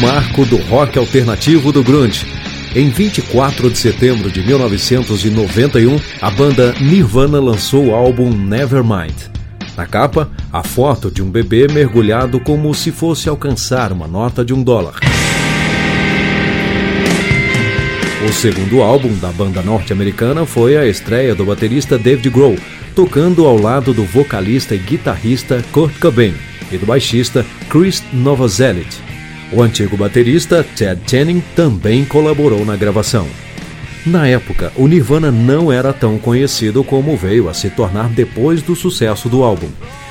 marco do rock alternativo do grunge. Em 24 de setembro de 1991, a banda Nirvana lançou o álbum Nevermind. Na capa, a foto de um bebê mergulhado como se fosse alcançar uma nota de um dólar. O segundo álbum da banda norte-americana foi a estreia do baterista David Grohl, tocando ao lado do vocalista e guitarrista Kurt Cobain e do baixista Chris Novoselic. O antigo baterista Ted Channing também colaborou na gravação. Na época, o Nirvana não era tão conhecido como veio a se tornar depois do sucesso do álbum.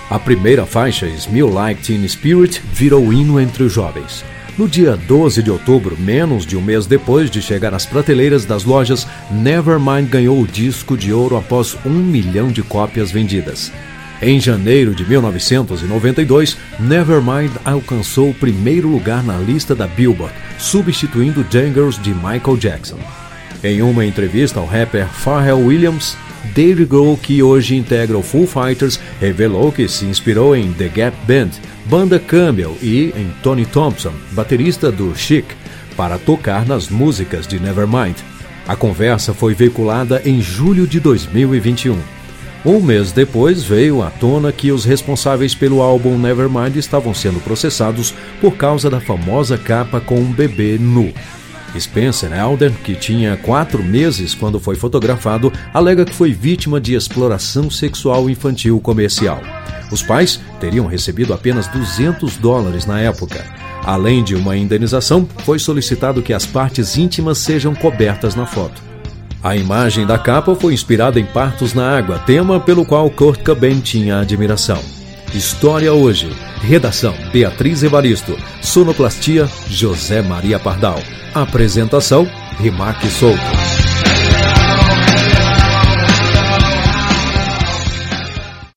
A primeira faixa, Smell Like Teen Spirit, virou hino entre os jovens. No dia 12 de outubro, menos de um mês depois de chegar às prateleiras das lojas, Nevermind ganhou o disco de ouro após um milhão de cópias vendidas. Em janeiro de 1992, Nevermind alcançou o primeiro lugar na lista da Billboard, substituindo Jangles de Michael Jackson. Em uma entrevista ao rapper Pharrell Williams, Dave Grohl, que hoje integra o Foo Fighters, revelou que se inspirou em The Gap Band, banda Campbell e em Tony Thompson, baterista do Chic, para tocar nas músicas de Nevermind. A conversa foi veiculada em julho de 2021. Um mês depois veio à tona que os responsáveis pelo álbum Nevermind estavam sendo processados por causa da famosa capa com um bebê nu. Spencer Elder, que tinha quatro meses quando foi fotografado, alega que foi vítima de exploração sexual infantil comercial. Os pais teriam recebido apenas 200 dólares na época. Além de uma indenização, foi solicitado que as partes íntimas sejam cobertas na foto. A imagem da capa foi inspirada em Partos na Água, tema pelo qual Kurt Cobain tinha admiração. História hoje. Redação: Beatriz Evaristo. Sonoplastia: José Maria Pardal. Apresentação: Rimac Souto.